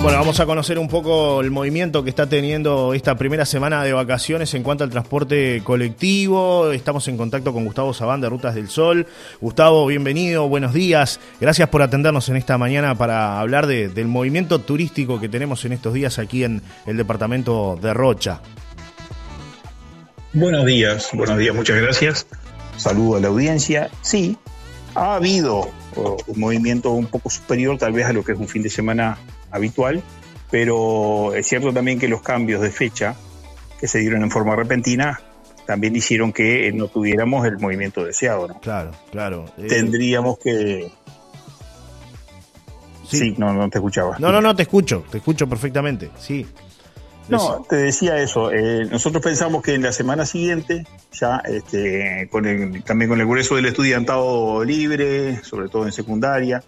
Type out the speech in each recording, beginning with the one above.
Bueno, vamos a conocer un poco el movimiento que está teniendo esta primera semana de vacaciones en cuanto al transporte colectivo. Estamos en contacto con Gustavo Sabán de Rutas del Sol. Gustavo, bienvenido, buenos días. Gracias por atendernos en esta mañana para hablar del movimiento turístico que tenemos en estos días aquí en el departamento de Rocha. Buenos días, buenos días, muchas gracias. Saludo a la audiencia. Sí, ha habido un movimiento un poco superior tal vez a lo que es un fin de semana habitual, pero es cierto también que los cambios de fecha que se dieron en forma repentina también hicieron que no tuviéramos el movimiento deseado. ¿no? Claro, claro. Eh, Tendríamos que... Sí. no, no te escuchaba. No, no, no, te escucho, te escucho perfectamente, sí. No, te decía eso. Eh, nosotros pensamos que en la semana siguiente, ya este, con también con el grueso del estudiantado libre, sobre todo en secundaria,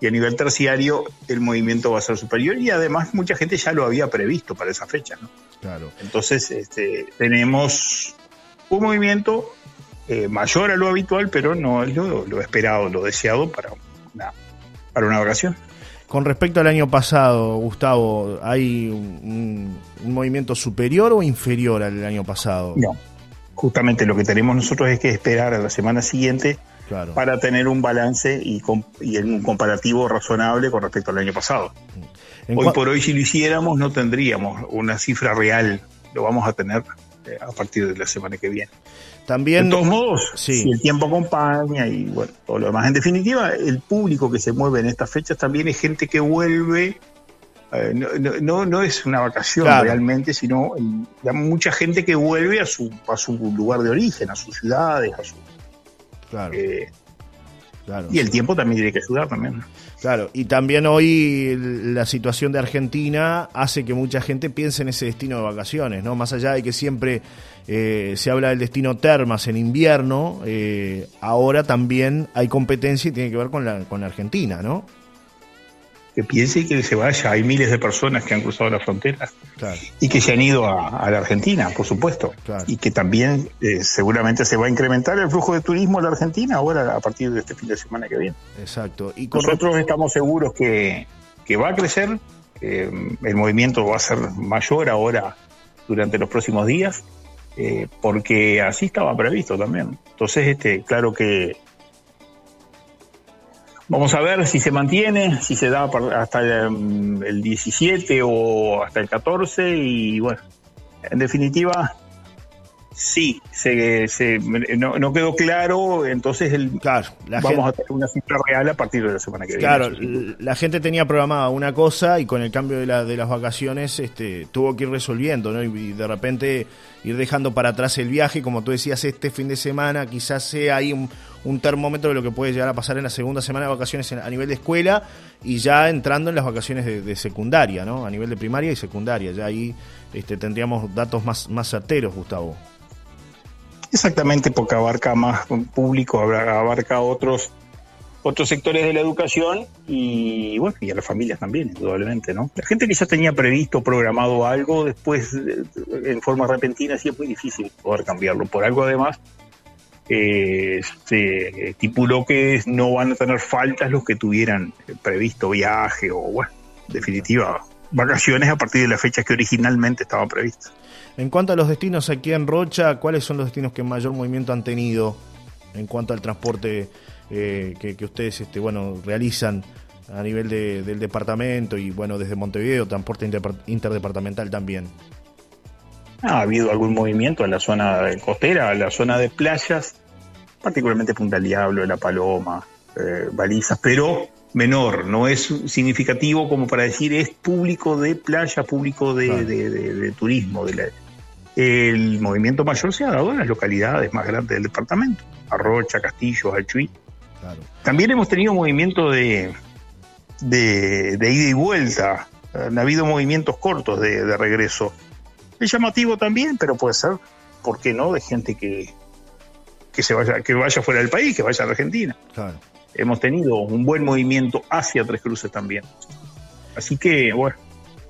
y a nivel terciario el movimiento va a ser superior y además mucha gente ya lo había previsto para esa fecha, ¿no? Claro. Entonces este, tenemos un movimiento eh, mayor a lo habitual, pero no es lo, esperado, lo deseado para una, para una vacación. Con respecto al año pasado, Gustavo, ¿hay un, un, movimiento superior o inferior al año pasado? No, justamente lo que tenemos nosotros es que esperar a la semana siguiente para tener un balance y, en un comparativo razonable con respecto al año pasado. Hoy por hoy, si lo hiciéramos, no tendríamos una cifra real. Lo vamos a tener a partir de la semana que viene. También, de todos modos, si el tiempo acompaña y bueno, todo lo demás. En definitiva, el público que se mueve en estas fechas también es gente que vuelve. Eh, no, no, es una vacación realmente, sino mucha gente que vuelve a su, a su lugar de origen, a sus ciudades, a su, Claro. Eh, claro. Y el tiempo también tiene que ayudar también. Claro, y también hoy la situación de Argentina hace que mucha gente piense en ese destino de vacaciones, ¿no? Más allá de que siempre eh, se habla del destino termas en invierno, eh, ahora también hay competencia y tiene que ver con la, con la Argentina, ¿no? Que piense y que se vaya. Hay miles de personas que han cruzado la frontera y que se han ido a, la Argentina, por supuesto. Y que también eh, seguramente se va a incrementar el flujo de turismo a la Argentina ahora a partir de este fin de semana que viene. Exacto. Y Nosotros estamos seguros que, va a crecer, el movimiento va a ser mayor ahora durante los próximos días, eh, porque así estaba previsto también. Entonces, este, claro que Vamos a ver si se mantiene, si se da hasta el 17 o hasta el 14 y bueno, en definitiva, sí, se, se no, no, quedó claro, entonces el, vamos a tener una cifra real a partir de la semana que viene. Claro, la gente tenía programada una cosa y con el cambio de, la, de las vacaciones este, tuvo que ir resolviendo, ¿no? Y, de repente ir dejando para atrás el viaje, como tú decías, este fin de semana quizás sea ahí un, un termómetro de lo que puede llegar a pasar en la segunda semana de vacaciones a nivel de escuela y ya entrando en las vacaciones de, secundaria, ¿no? A nivel de primaria y secundaria, ya ahí este, tendríamos datos más, más certeros, Gustavo. Exactamente, porque abarca más público, abarca otros otros sectores de la educación y bueno, y a las familias también, indudablemente, ¿no? La gente que ya tenía previsto, programado algo, después eh, en forma repentina sí es muy difícil poder cambiarlo. Por algo además, se estipuló que no van a tener faltas los que tuvieran previsto viaje o bueno, definitiva vacaciones a partir de la fecha que originalmente estaba prevista. En cuanto a los destinos aquí en Rocha, ¿cuáles son los destinos que mayor movimiento han tenido en cuanto al transporte eh, que, ustedes este, bueno, realizan a nivel del departamento y bueno, desde Montevideo, transporte interdepartamental también? Ha habido algún movimiento en la zona costera, en la zona de playas, particularmente Punta Diablo, La Paloma, eh, Balizas, pero menor, no es significativo como para decir es público de playa, público de, turismo, de la, el movimiento mayor se ha dado en las localidades más grandes del departamento, Arrocha, Castillo, Alchuí. También hemos tenido movimiento de, de, ida y vuelta, han habido movimientos cortos de, regreso. Es llamativo también, pero puede ser, ¿por qué no?, de gente que, que se vaya, que vaya fuera del país, que vaya a Argentina. Hemos tenido un buen movimiento hacia Tres Cruces también. Así que, bueno,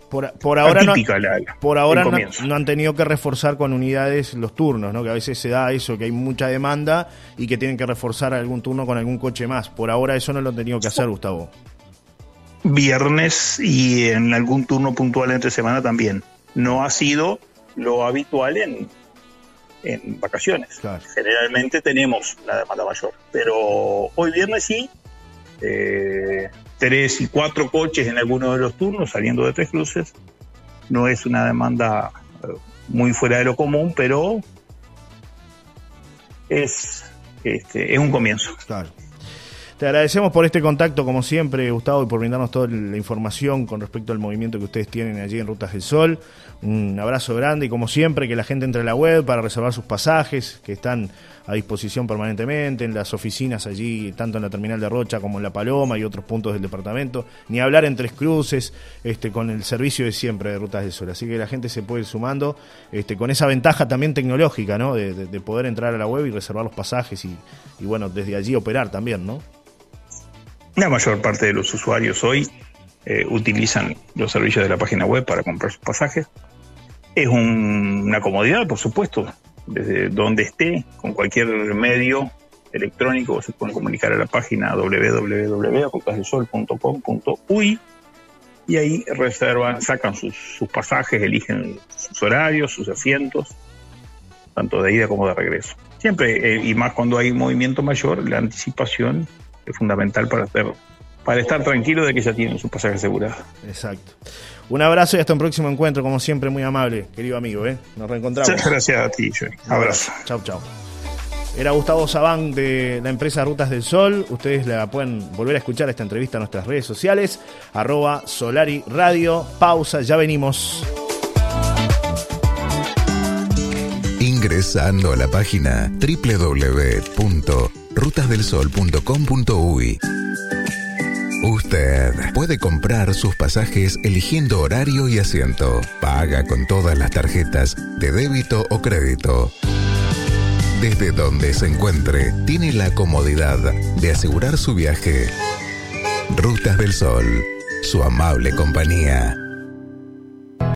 por, ahora, no, por ahora no, han tenido que reforzar con unidades los turnos, ¿no? que a veces se da eso, que hay mucha demanda y que tienen que reforzar algún turno con algún coche más. Por ahora eso no lo han tenido que hacer, Gustavo. viernes y en algún turno puntual entre semana también. No ha sido lo habitual en, en vacaciones. Generalmente tenemos la demanda mayor, pero hoy viernes sí, eh, tres y cuatro coches en algunos de los turnos saliendo de tres cruces. No es una demanda eh, muy fuera de lo común, pero es, este, es un comienzo. Claro. Te agradecemos por este contacto, como siempre, Gustavo, y por brindarnos toda la información con respecto al movimiento que ustedes tienen allí en Rutas del Sol. Un abrazo grande y, como siempre, que la gente entre a la web para reservar sus pasajes, que están a disposición permanentemente en las oficinas allí, tanto en la terminal de Rocha como en La Paloma y otros puntos del departamento. Ni hablar en Tres Cruces, este, con el servicio de siempre de Rutas del Sol. Así que la gente se puede ir sumando este, con esa ventaja también tecnológica, ¿no? De, poder entrar a la web y reservar los pasajes y bueno, desde allí operar también, ¿no? La mayor parte de los usuarios hoy eh, utilizan los servicios de la página web para comprar sus pasajes. Es una comodidad, por supuesto, desde donde esté, con cualquier medio electrónico, se pueden comunicar a la página www.rutasdelsol.com.uy y ahí reservan, sacan sus, sus, pasajes, eligen sus horarios, sus asientos, tanto de ida como de regreso. Siempre, eh, y más cuando hay movimiento mayor, la anticipación es fundamental para hacer para estar tranquilo de que ya tienen su pasaje asegurado. Exacto. Un abrazo y hasta un próximo encuentro, como siempre, muy amable, querido amigo. ¿eh? Nos reencontramos. Muchas gracias a ti, Johnny. Abrazo. Chau, chau. Era Gustavo Sabán de la empresa Rutas del Sol. Ustedes la pueden volver a escuchar esta entrevista en nuestras redes sociales. Arroba Solari Radio. Pausa, ya venimos. Ingresando a la página www rutasdelsol.com.uy. Usted puede comprar sus pasajes eligiendo horario y asiento. Paga con todas las tarjetas de débito o crédito. Desde donde se encuentre, tiene la comodidad de asegurar su viaje. Rutas del Sol, su amable compañía.